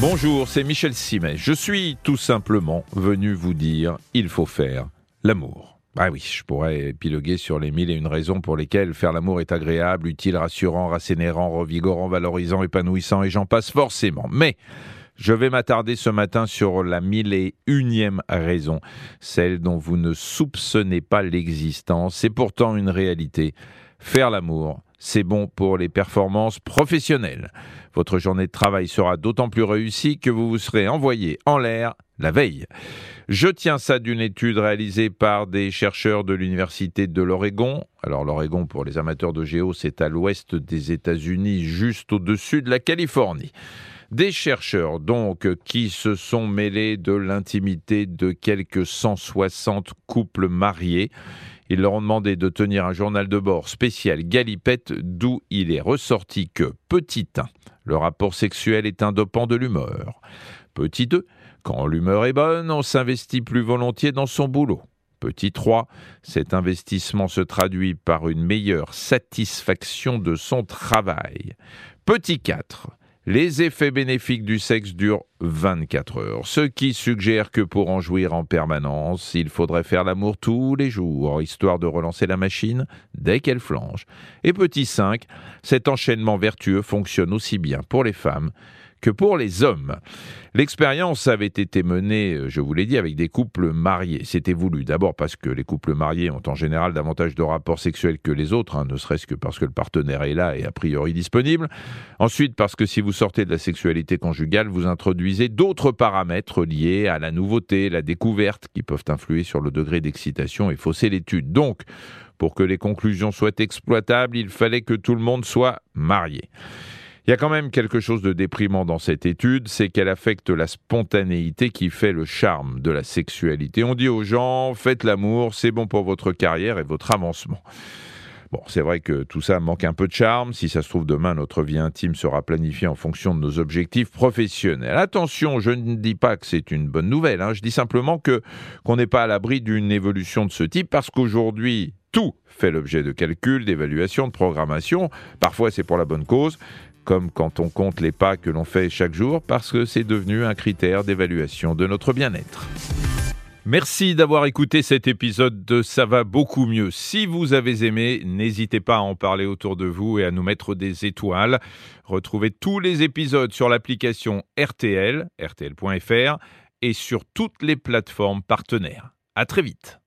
Bonjour, c'est Michel Simet. Je suis tout simplement venu vous dire il faut faire l'amour. Ah oui, je pourrais épiloguer sur les mille et une raisons pour lesquelles faire l'amour est agréable, utile, rassurant, rassénérant, revigorant, valorisant, épanouissant et j'en passe forcément. Mais je vais m'attarder ce matin sur la mille et unième raison, celle dont vous ne soupçonnez pas l'existence, c'est pourtant une réalité. Faire l'amour, c'est bon pour les performances professionnelles. Votre journée de travail sera d'autant plus réussie que vous vous serez envoyé en l'air la veille. Je tiens ça d'une étude réalisée par des chercheurs de l'Université de l'Oregon. Alors l'Oregon, pour les amateurs de géo, c'est à l'ouest des États-Unis, juste au-dessus de la Californie. Des chercheurs donc qui se sont mêlés de l'intimité de quelques 160 couples mariés. Ils leur ont demandé de tenir un journal de bord spécial Galipette d'où il est ressorti que petit 1, le rapport sexuel est un dopant de l'humeur. Petit 2, quand l'humeur est bonne, on s'investit plus volontiers dans son boulot. Petit 3, cet investissement se traduit par une meilleure satisfaction de son travail. Petit 4, les effets bénéfiques du sexe durent 24 heures, ce qui suggère que pour en jouir en permanence, il faudrait faire l'amour tous les jours, histoire de relancer la machine dès qu'elle flanche. Et petit 5, cet enchaînement vertueux fonctionne aussi bien pour les femmes que pour les hommes. L'expérience avait été menée, euh, je vous l'ai dit, avec des couples mariés. C'était voulu d'abord parce que les couples mariés ont en général davantage de rapports sexuels que les autres, hein, ne serait-ce que parce que le partenaire est là et a priori disponible. Ensuite, parce que si vous sortez de la sexualité conjugale, vous introduisez d'autres paramètres liés à la nouveauté, la découverte, qui peuvent influer sur le degré d'excitation et fausser l'étude. Donc, pour que les conclusions soient exploitables, il fallait que tout le monde soit marié. Il y a quand même quelque chose de déprimant dans cette étude, c'est qu'elle affecte la spontanéité qui fait le charme de la sexualité. On dit aux gens, faites l'amour, c'est bon pour votre carrière et votre avancement. Bon, c'est vrai que tout ça manque un peu de charme. Si ça se trouve, demain, notre vie intime sera planifiée en fonction de nos objectifs professionnels. Attention, je ne dis pas que c'est une bonne nouvelle. Hein. Je dis simplement que qu'on n'est pas à l'abri d'une évolution de ce type parce qu'aujourd'hui, tout fait l'objet de calculs, d'évaluations, de programmation. Parfois, c'est pour la bonne cause comme quand on compte les pas que l'on fait chaque jour, parce que c'est devenu un critère d'évaluation de notre bien-être. Merci d'avoir écouté cet épisode de Ça va beaucoup mieux. Si vous avez aimé, n'hésitez pas à en parler autour de vous et à nous mettre des étoiles. Retrouvez tous les épisodes sur l'application RTL, rtl.fr et sur toutes les plateformes partenaires. À très vite.